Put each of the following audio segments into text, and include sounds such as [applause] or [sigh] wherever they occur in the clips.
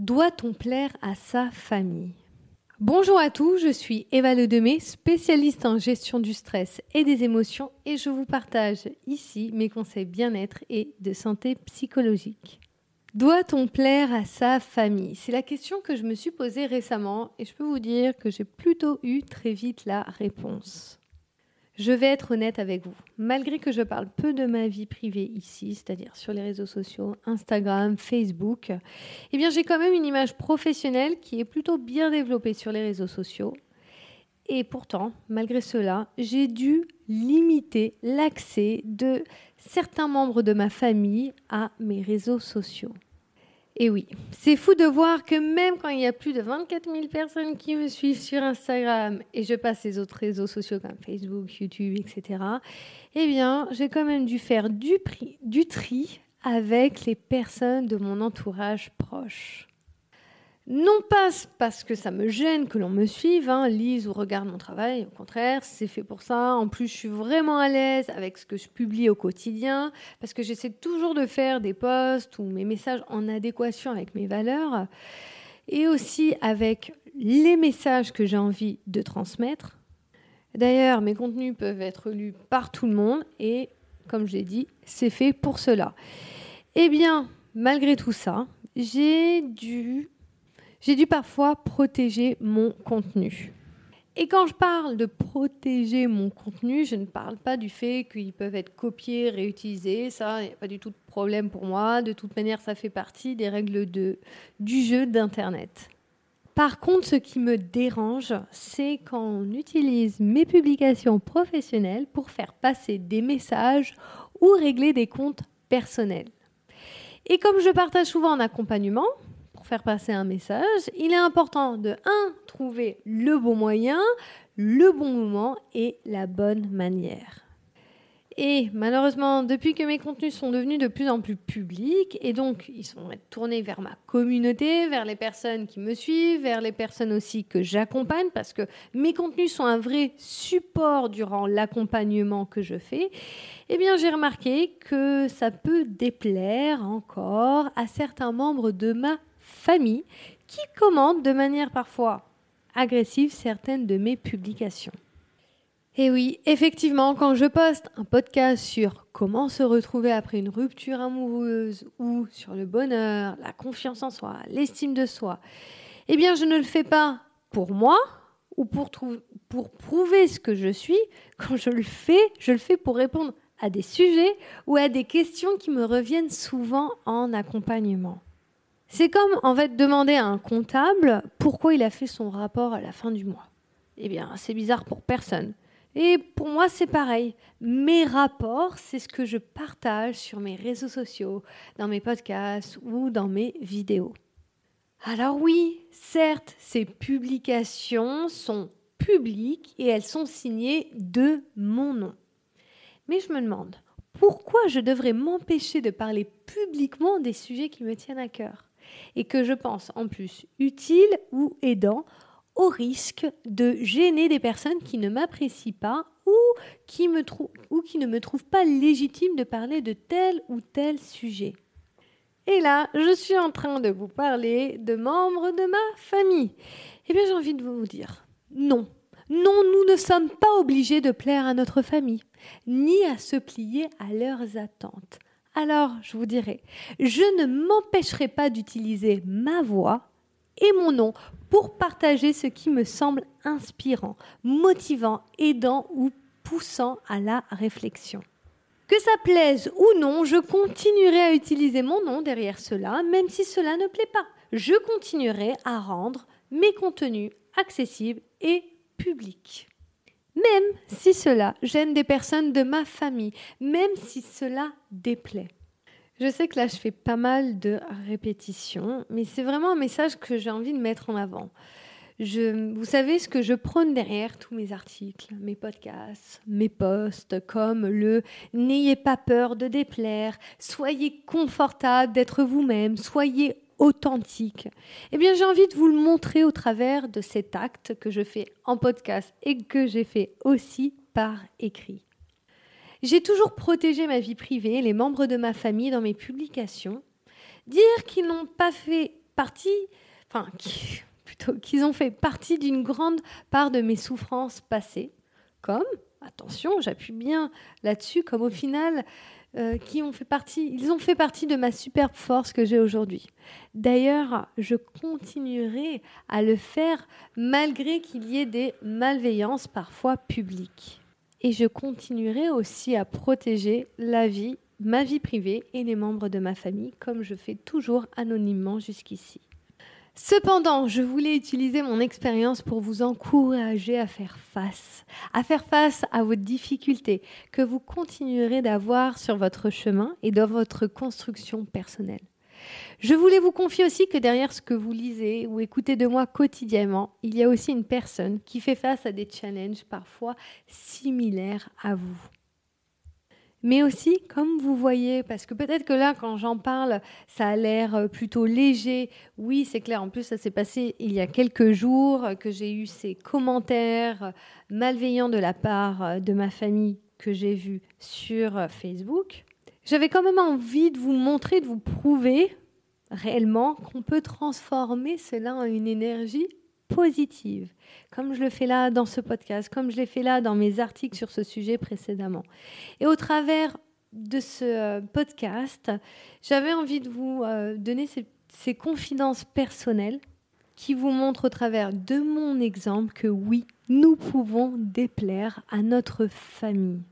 Doit-on plaire à sa famille? Bonjour à tous, je suis Eva Ledemé, spécialiste en gestion du stress et des émotions et je vous partage ici mes conseils bien-être et de santé psychologique. Doit-on plaire à sa famille? C'est la question que je me suis posée récemment et je peux vous dire que j'ai plutôt eu très vite la réponse. Je vais être honnête avec vous. Malgré que je parle peu de ma vie privée ici, c'est-à-dire sur les réseaux sociaux, Instagram, Facebook, eh bien j'ai quand même une image professionnelle qui est plutôt bien développée sur les réseaux sociaux. Et pourtant, malgré cela, j'ai dû limiter l'accès de certains membres de ma famille à mes réseaux sociaux. Et oui, c'est fou de voir que même quand il y a plus de 24 000 personnes qui me suivent sur Instagram et je passe les autres réseaux sociaux comme Facebook, YouTube, etc., eh bien, j'ai quand même dû faire du, du tri avec les personnes de mon entourage proche. Non pas parce que ça me gêne que l'on me suive, hein, lise ou regarde mon travail, au contraire, c'est fait pour ça. En plus, je suis vraiment à l'aise avec ce que je publie au quotidien, parce que j'essaie toujours de faire des posts ou mes messages en adéquation avec mes valeurs, et aussi avec les messages que j'ai envie de transmettre. D'ailleurs, mes contenus peuvent être lus par tout le monde, et comme je l'ai dit, c'est fait pour cela. Eh bien, malgré tout ça, j'ai dû j'ai dû parfois protéger mon contenu. Et quand je parle de protéger mon contenu, je ne parle pas du fait qu'ils peuvent être copiés, réutilisés. Ça, il n'y a pas du tout de problème pour moi. De toute manière, ça fait partie des règles du jeu d'Internet. Par contre, ce qui me dérange, c'est quand on utilise mes publications professionnelles pour faire passer des messages ou régler des comptes personnels. Et comme je partage souvent en accompagnement, faire passer un message, il est important de 1. trouver le bon moyen, le bon moment et la bonne manière. Et malheureusement, depuis que mes contenus sont devenus de plus en plus publics, et donc ils sont tournés vers ma communauté, vers les personnes qui me suivent, vers les personnes aussi que j'accompagne, parce que mes contenus sont un vrai support durant l'accompagnement que je fais, eh bien j'ai remarqué que ça peut déplaire encore à certains membres de ma famille qui commentent de manière parfois agressive certaines de mes publications. Et oui, effectivement, quand je poste un podcast sur comment se retrouver après une rupture amoureuse ou sur le bonheur, la confiance en soi, l'estime de soi, eh bien je ne le fais pas pour moi ou pour, pour prouver ce que je suis. Quand je le fais, je le fais pour répondre à des sujets ou à des questions qui me reviennent souvent en accompagnement. C'est comme en fait demander à un comptable pourquoi il a fait son rapport à la fin du mois. Eh bien, c'est bizarre pour personne. Et pour moi, c'est pareil. Mes rapports, c'est ce que je partage sur mes réseaux sociaux, dans mes podcasts ou dans mes vidéos. Alors oui, certes, ces publications sont publiques et elles sont signées de mon nom. Mais je me demande, pourquoi je devrais m'empêcher de parler publiquement des sujets qui me tiennent à cœur? Et que je pense en plus utile ou aidant au risque de gêner des personnes qui ne m'apprécient pas ou qui, ne me trouvent pas légitime de parler de tel ou tel sujet. Et là, je suis en train de vous parler de membres de ma famille. Eh bien, j'ai envie de vous dire non. Non, nous ne sommes pas obligés de plaire à notre famille, ni à se plier à leurs attentes alors je vous dirai, je ne m'empêcherai pas d'utiliser ma voix et mon nom pour partager ce qui me semble inspirant, motivant, aidant ou poussant à la réflexion. Que ça plaise ou non, je continuerai à utiliser mon nom derrière cela, même si cela ne plaît pas. Je continuerai à rendre mes contenus accessibles et publics même si cela gêne des personnes de ma famille, même si cela déplaît. Je sais que là, je fais pas mal de répétitions, mais c'est vraiment un message que j'ai envie de mettre en avant. vous savez ce que je prône derrière tous mes articles, mes podcasts, mes posts, comme le N'ayez pas peur de déplaire, soyez confortable d'être vous-même, soyez authentique, eh bien j'ai envie de vous le montrer au travers de cet acte que je fais en podcast et que j'ai fait aussi par écrit. J'ai toujours protégé ma vie privée, les membres de ma famille dans mes publications. Dire qu'ils n'ont pas fait partie, enfin, [laughs] plutôt qu'ils ont fait partie d'une grande part de mes souffrances passées, comme, attention, j'appuie bien là-dessus, comme au final, euh, qui ont fait partie, ils ont fait partie de ma superbe force que j'ai aujourd'hui. D'ailleurs, je continuerai à le faire malgré qu'il y ait des malveillances parfois publiques. Et je continuerai aussi à protéger la vie, ma vie privée et les membres de ma famille, comme je fais toujours anonymement jusqu'ici. Cependant, je voulais utiliser mon expérience pour vous encourager à faire face, à faire face à vos difficultés que vous continuerez d'avoir sur votre chemin et dans votre construction personnelle. Je voulais vous confier aussi que derrière ce que vous lisez ou écoutez de moi quotidiennement, il y a aussi une personne qui fait face à des challenges parfois similaires à vous mais aussi, comme vous voyez, parce que peut-être que là, quand j'en parle, ça a l'air euh, plutôt léger. Oui, c'est clair. En plus, ça s'est passé il y a quelques jours que j'ai eu ces commentaires malveillants de la part euh, de ma famille que j'ai vus sur euh, Facebook. J'avais quand même envie de vous montrer, de vous prouver réellement qu'on peut transformer cela en une énergie positive, comme je le fais là dans ce podcast, comme je l'ai fait là dans mes articles sur ce sujet précédemment. Et au travers de ce euh, podcast, j'avais envie de vous euh, donner ces, ces confidences personnelles qui vous montrent au travers de mon exemple que oui, nous pouvons déplaire à notre famille.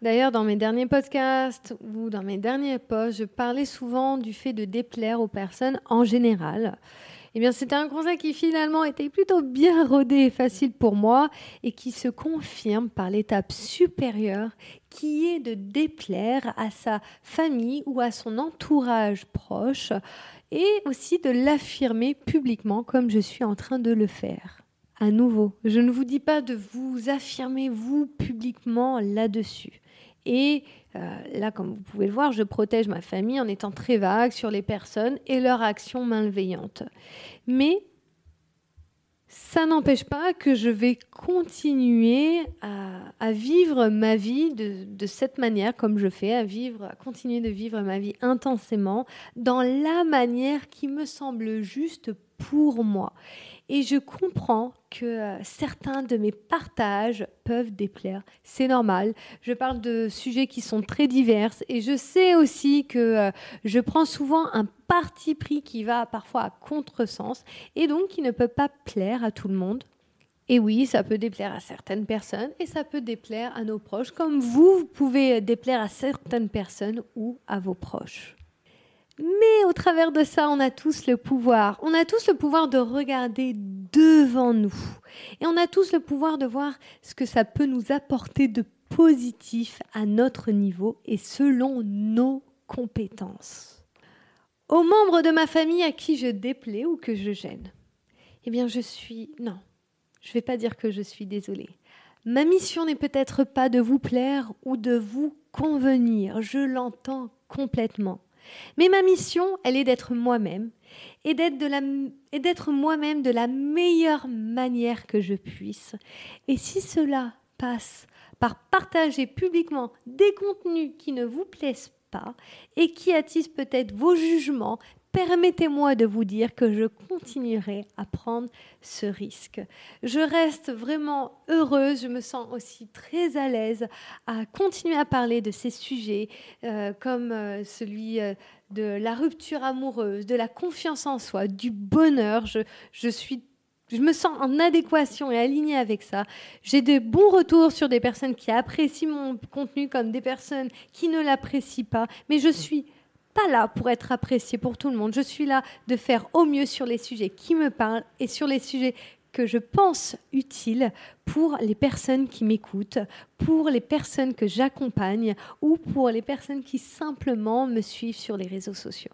D'ailleurs, dans mes derniers podcasts ou dans mes derniers posts, je parlais souvent du fait de déplaire aux personnes en général. Eh bien, c'était un conseil qui finalement était plutôt bien rodé et facile pour moi et qui se confirme par l'étape supérieure qui est de déplaire à sa famille ou à son entourage proche et aussi de l'affirmer publiquement comme je suis en train de le faire. À nouveau, je ne vous dis pas de vous affirmer vous publiquement là-dessus. Et euh, là, comme vous pouvez le voir, je protège ma famille en étant très vague sur les personnes et leurs actions malveillantes. Mais ça n'empêche pas que je vais continuer à, vivre ma vie de, de, cette manière, comme je fais, à vivre, à continuer de vivre ma vie intensément, dans la manière qui me semble juste pour moi. Et je comprends que euh, certains de mes partages peuvent déplaire. C'est normal. Je parle de sujets qui sont très divers et je sais aussi que euh, je prends souvent un parti pris qui va parfois à contresens et donc qui ne peut pas plaire à tout le monde. Et oui, ça peut déplaire à certaines personnes et ça peut déplaire à nos proches, comme vous, vous pouvez déplaire à certaines personnes ou à vos proches. Mais au travers de ça, on a tous le pouvoir. On a tous le pouvoir de regarder devant nous. Et on a tous le pouvoir de voir ce que ça peut nous apporter de positif à notre niveau et selon nos compétences. Aux membres de ma famille à qui je déplais ou que je gêne, eh bien je suis... Non, je ne vais pas dire que je suis désolée. Ma mission n'est peut-être pas de vous plaire ou de vous convenir, je l'entends complètement. Mais ma mission, elle est d'être moi-même et d'être moi-même de la meilleure manière que je puisse. Et si cela passe par partager publiquement des contenus qui ne vous plaisent pas et qui attisent peut-être vos jugements, permettez-moi de vous dire que je continuerai à prendre ce risque. Je reste vraiment heureuse, je me sens aussi très à l'aise à continuer à parler de ces sujets euh, comme euh, celui euh, de la rupture amoureuse, de la confiance en soi, du bonheur. Je, je suis je me sens en adéquation et alignée avec ça. J'ai de bons retours sur des personnes qui apprécient mon contenu comme des personnes qui ne l'apprécient pas. Mais je suis pas là pour être appréciée pour tout le monde. Je suis là de faire au mieux sur les sujets qui me parlent et sur les sujets que je pense utiles pour les personnes qui m'écoutent, pour les personnes que j'accompagne ou pour les personnes qui simplement me suivent sur les réseaux sociaux.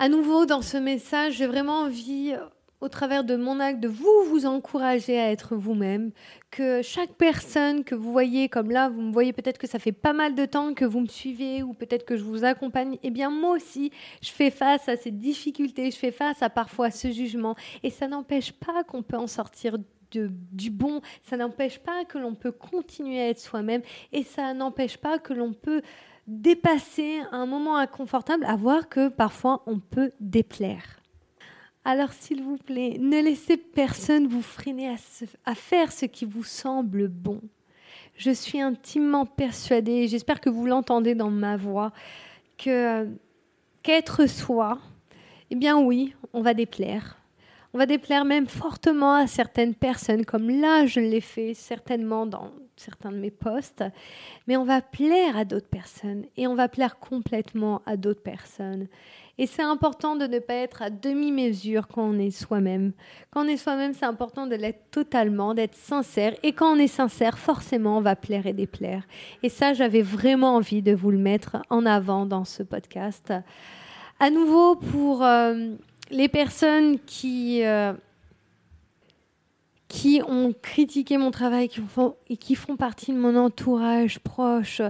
À nouveau, dans ce message, j'ai vraiment envie au travers de mon acte, de vous vous encourager à être vous-même, que chaque personne que vous voyez, comme là, vous me voyez peut-être que ça fait pas mal de temps que vous me suivez ou peut-être que je vous accompagne, eh bien moi aussi, je fais face à ces difficultés, je fais face à parfois ce jugement et ça n'empêche pas qu'on peut en sortir du bon, ça n'empêche pas que l'on peut continuer à être soi-même et ça n'empêche pas que l'on peut dépasser un moment inconfortable à voir que parfois on peut déplaire. Alors s'il vous plaît, ne laissez personne vous freiner à, faire ce qui vous semble bon. Je suis intimement persuadée, j'espère que vous l'entendez dans ma voix, que qu'être soi, eh bien oui, on va déplaire. On va déplaire même fortement à certaines personnes, comme là je l'ai fait certainement dans certains de mes posts, mais on va plaire à d'autres personnes et on va plaire complètement à d'autres personnes. Et c'est important de ne pas être à demi-mesure quand on est soi-même. Quand on est soi-même, c'est important de l'être totalement, d'être sincère. Et quand on est sincère, forcément, on va plaire et déplaire. Et ça, j'avais vraiment envie de vous le mettre en avant dans ce podcast. À nouveau, pour euh, les personnes qui... Euh, qui ont critiqué mon travail qui font, et qui font partie de mon entourage proche,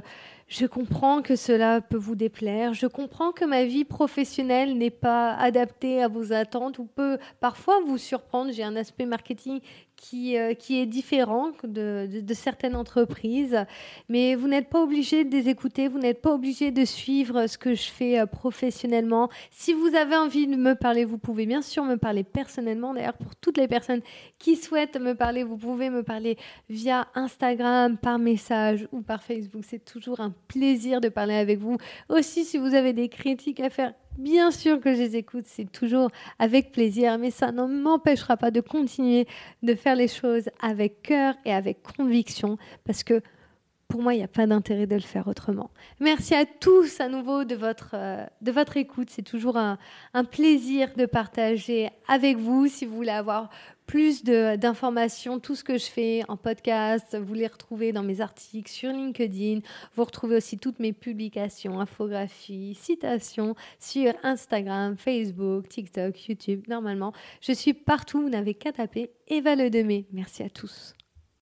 je comprends que cela peut vous déplaire. Je comprends que ma vie professionnelle n'est pas adaptée à vos attentes ou peut parfois vous surprendre. J'ai un aspect marketing qui, euh, qui est différent de, de, certaines entreprises. Mais vous n'êtes pas obligé de les écouter, vous n'êtes pas obligé de suivre ce que je fais euh, professionnellement. Si vous avez envie de me parler, vous pouvez bien sûr me parler personnellement. D'ailleurs, pour toutes les personnes qui souhaitent me parler, vous pouvez me parler via Instagram, par message ou par Facebook. C'est toujours un plaisir de parler avec vous. Aussi, si vous avez des critiques à faire, Bien sûr que je les écoute, c'est toujours avec plaisir, mais ça ne m'empêchera pas de continuer de faire les choses avec cœur et avec conviction, parce que pour moi, il n'y a pas d'intérêt de le faire autrement. Merci à tous à nouveau de votre, euh, de votre écoute. C'est toujours un, un, plaisir de partager avec vous. Si vous voulez avoir plus d'informations, tout ce que je fais en podcast, vous les retrouvez dans mes articles sur LinkedIn. Vous retrouvez aussi toutes mes publications, infographies, citations sur Instagram, Facebook, TikTok, YouTube. Normalement, je suis partout. Vous n'avez qu'à taper Eva Le Demé. Merci à tous.